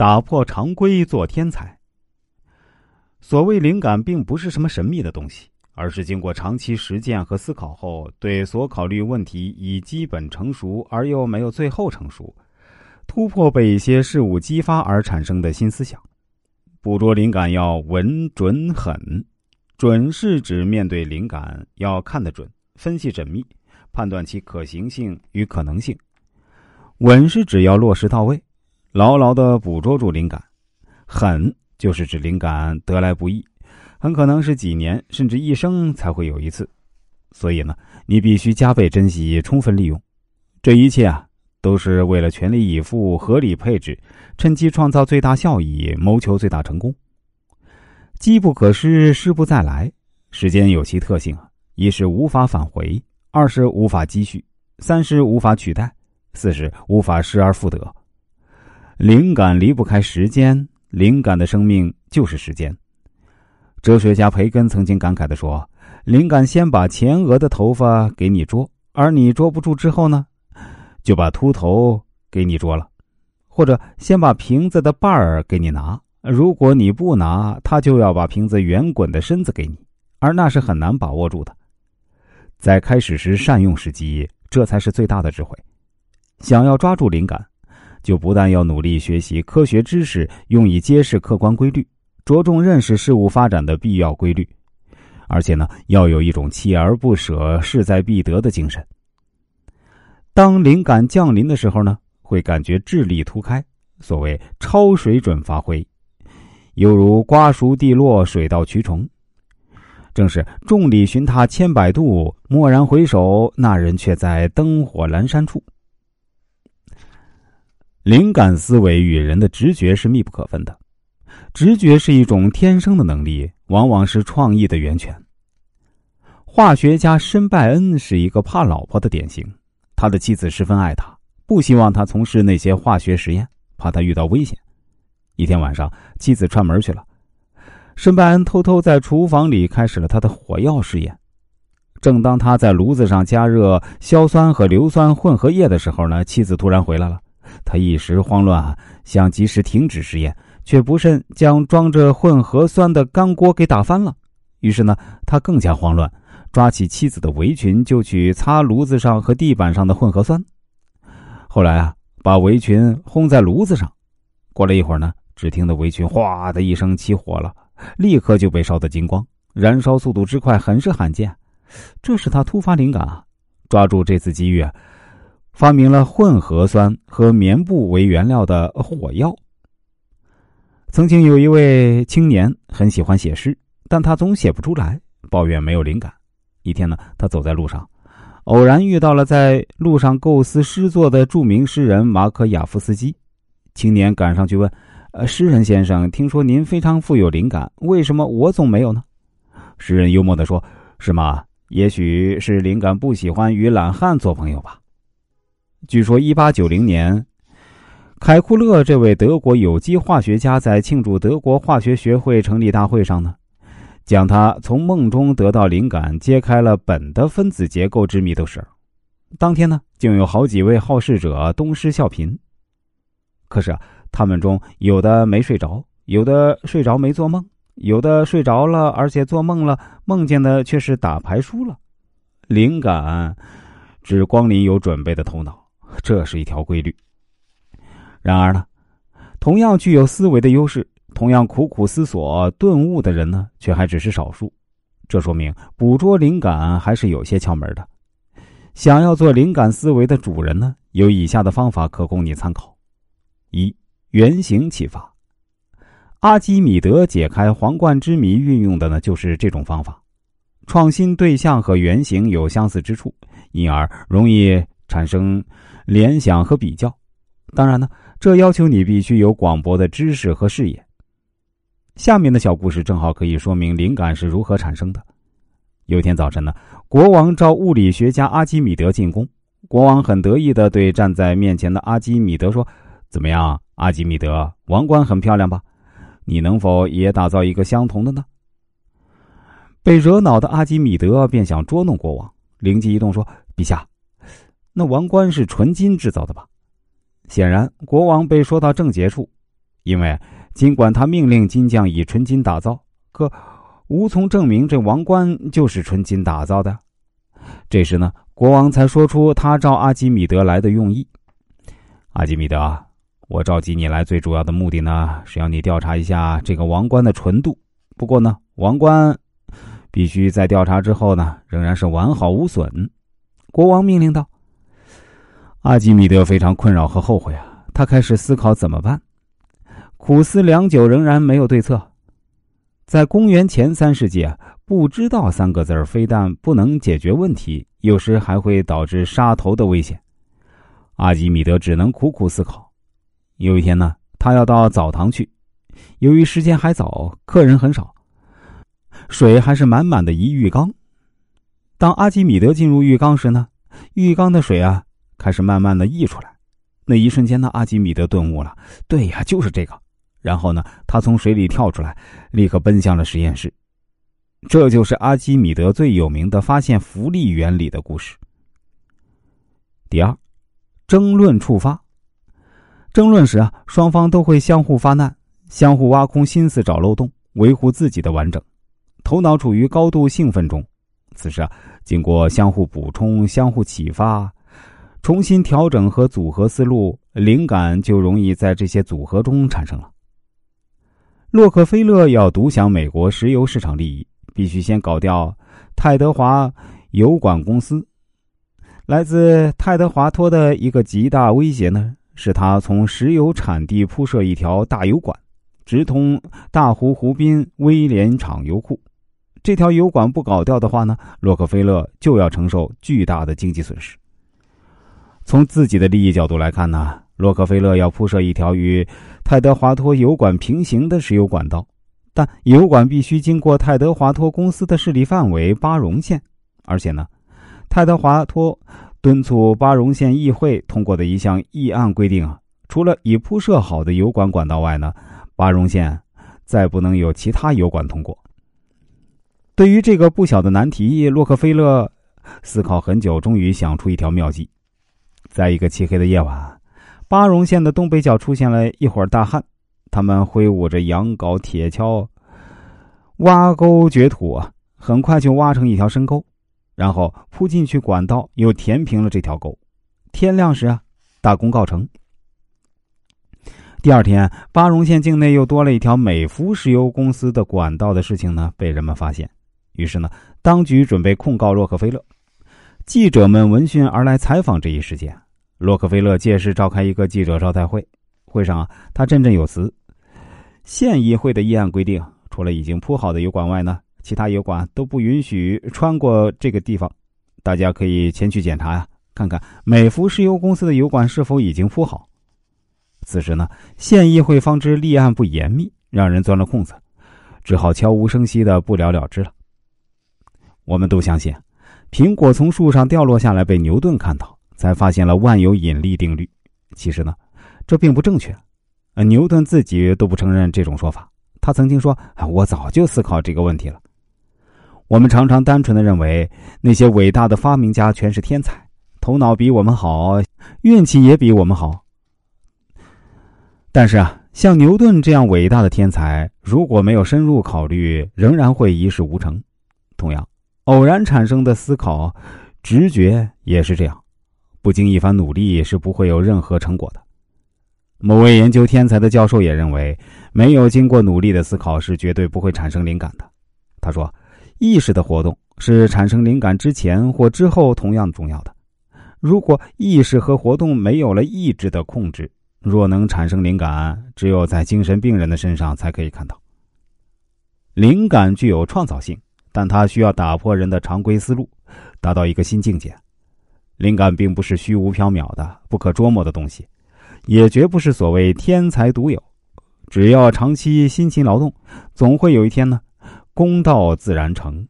打破常规做天才。所谓灵感，并不是什么神秘的东西，而是经过长期实践和思考后，对所考虑问题已基本成熟而又没有最后成熟，突破被一些事物激发而产生的新思想。捕捉灵感要稳、准、狠。准是指面对灵感要看得准，分析缜密，判断其可行性与可能性。稳是指要落实到位，牢牢的捕捉住灵感。狠就是指灵感得来不易，很可能是几年甚至一生才会有一次。所以呢，你必须加倍珍惜，充分利用。这一切啊，都是为了全力以赴、合理配置，趁机创造最大效益，谋求最大成功。机不可失，失不再来。时间有其特性啊，一是无法返回，二是无法积蓄，三是无法取代，四是无法失而复得。灵感离不开时间，灵感的生命就是时间。哲学家培根曾经感慨的说：“灵感先把前额的头发给你捉，而你捉不住之后呢，就把秃头给你捉了；或者先把瓶子的把儿给你拿。”如果你不拿，他就要把瓶子圆滚的身子给你，而那是很难把握住的。在开始时善用时机，这才是最大的智慧。想要抓住灵感，就不但要努力学习科学知识，用以揭示客观规律，着重认识事物发展的必要规律，而且呢，要有一种锲而不舍、势在必得的精神。当灵感降临的时候呢，会感觉智力突开，所谓超水准发挥。犹如瓜熟蒂落，水到渠成。正是众里寻他千百度，蓦然回首，那人却在灯火阑珊处。灵感思维与人的直觉是密不可分的，直觉是一种天生的能力，往往是创意的源泉。化学家申拜恩是一个怕老婆的典型，他的妻子十分爱他，不希望他从事那些化学实验，怕他遇到危险。一天晚上，妻子串门去了，申拜恩偷偷在厨房里开始了他的火药试验。正当他在炉子上加热硝酸和硫酸混合液的时候呢，妻子突然回来了。他一时慌乱，想及时停止实验，却不慎将装着混合酸的钢锅给打翻了。于是呢，他更加慌乱，抓起妻子的围裙就去擦炉子上和地板上的混合酸。后来啊，把围裙烘在炉子上。过了一会儿呢。只听得围裙哗的一声起火了，立刻就被烧得精光，燃烧速度之快很是罕见。这是他突发灵感啊，抓住这次机遇，发明了混合酸和棉布为原料的火药。曾经有一位青年很喜欢写诗，但他总写不出来，抱怨没有灵感。一天呢，他走在路上，偶然遇到了在路上构思诗作的著名诗人马可雅夫斯基。青年赶上去问。呃，诗人先生，听说您非常富有灵感，为什么我总没有呢？诗人幽默的说：“是吗？也许是灵感不喜欢与懒汉做朋友吧。”据说，一八九零年，凯库勒这位德国有机化学家在庆祝德国化学学会成立大会上呢，将他从梦中得到灵感、揭开了苯的分子结构之谜的事当天呢，竟有好几位好事者东施效颦。可是啊。他们中有的没睡着，有的睡着没做梦，有的睡着了而且做梦了，梦见的却是打牌输了。灵感只光临有准备的头脑，这是一条规律。然而呢，同样具有思维的优势，同样苦苦思索顿悟的人呢，却还只是少数。这说明捕捉灵感还是有些窍门的。想要做灵感思维的主人呢，有以下的方法可供你参考：一。原型启发，阿基米德解开皇冠之谜运用的呢就是这种方法。创新对象和原型有相似之处，因而容易产生联想和比较。当然呢，这要求你必须有广博的知识和视野。下面的小故事正好可以说明灵感是如何产生的。有天早晨呢，国王召物理学家阿基米德进宫，国王很得意的对站在面前的阿基米德说：“怎么样？”阿基米德，王冠很漂亮吧？你能否也打造一个相同的呢？被惹恼的阿基米德便想捉弄国王，灵机一动说：“陛下，那王冠是纯金制造的吧？”显然，国王被说到症结处，因为尽管他命令金匠以纯金打造，可无从证明这王冠就是纯金打造的。这时呢，国王才说出他召阿基米德来的用意：“阿基米德，我召集你来最主要的目的呢，是要你调查一下这个王冠的纯度。不过呢，王冠必须在调查之后呢，仍然是完好无损。”国王命令道。阿基米德非常困扰和后悔啊，他开始思考怎么办。苦思良久，仍然没有对策。在公元前三世纪啊，不知道三个字非但不能解决问题，有时还会导致杀头的危险。阿基米德只能苦苦思考。有一天呢，他要到澡堂去，由于时间还早，客人很少，水还是满满的一浴缸。当阿基米德进入浴缸时呢，浴缸的水啊。开始慢慢的溢出来，那一瞬间呢，阿基米德顿悟了，对呀，就是这个。然后呢，他从水里跳出来，立刻奔向了实验室。这就是阿基米德最有名的发现浮力原理的故事。第二，争论触发。争论时啊，双方都会相互发难，相互挖空心思找漏洞，维护自己的完整，头脑处于高度兴奋中。此时啊，经过相互补充、相互启发。重新调整和组合思路，灵感就容易在这些组合中产生了。洛克菲勒要独享美国石油市场利益，必须先搞掉泰德华油管公司。来自泰德华托的一个极大威胁呢，是他从石油产地铺设一条大油管，直通大湖湖滨威廉厂油库。这条油管不搞掉的话呢，洛克菲勒就要承受巨大的经济损失。从自己的利益角度来看呢，洛克菲勒要铺设一条与泰德华托油管平行的石油管道，但油管必须经过泰德华托公司的势力范围巴戎县，而且呢，泰德华托敦促巴戎县议会通过的一项议案规定啊，除了已铺设好的油管管道外呢，巴戎县再不能有其他油管通过。对于这个不小的难题，洛克菲勒思考很久，终于想出一条妙计。在一个漆黑的夜晚，巴戎县的东北角出现了一伙大汉，他们挥舞着羊镐、铁锹，挖沟掘土啊，很快就挖成一条深沟，然后铺进去管道，又填平了这条沟。天亮时啊，大功告成。第二天，巴戎县境内又多了一条美孚石油公司的管道的事情呢，被人们发现。于是呢，当局准备控告洛克菲勒。记者们闻讯而来采访这一事件。洛克菲勒借势召开一个记者招待会，会上他振振有词：“县议会的议案规定，除了已经铺好的油管外呢，其他油管都不允许穿过这个地方。大家可以前去检查呀，看看美孚石油公司的油管是否已经铺好。”此时呢，县议会方知立案不严密，让人钻了空子，只好悄无声息的不了了之了。我们都相信。苹果从树上掉落下来，被牛顿看到，才发现了万有引力定律。其实呢，这并不正确。呃，牛顿自己都不承认这种说法。他曾经说：“我早就思考这个问题了。”我们常常单纯的认为那些伟大的发明家全是天才，头脑比我们好，运气也比我们好。但是啊，像牛顿这样伟大的天才，如果没有深入考虑，仍然会一事无成。同样。偶然产生的思考、直觉也是这样，不经一番努力是不会有任何成果的。某位研究天才的教授也认为，没有经过努力的思考是绝对不会产生灵感的。他说：“意识的活动是产生灵感之前或之后同样重要的。如果意识和活动没有了意志的控制，若能产生灵感，只有在精神病人的身上才可以看到。灵感具有创造性。”但它需要打破人的常规思路，达到一个新境界。灵感并不是虚无缥缈的、不可捉摸的东西，也绝不是所谓天才独有。只要长期辛勤劳动，总会有一天呢，功到自然成。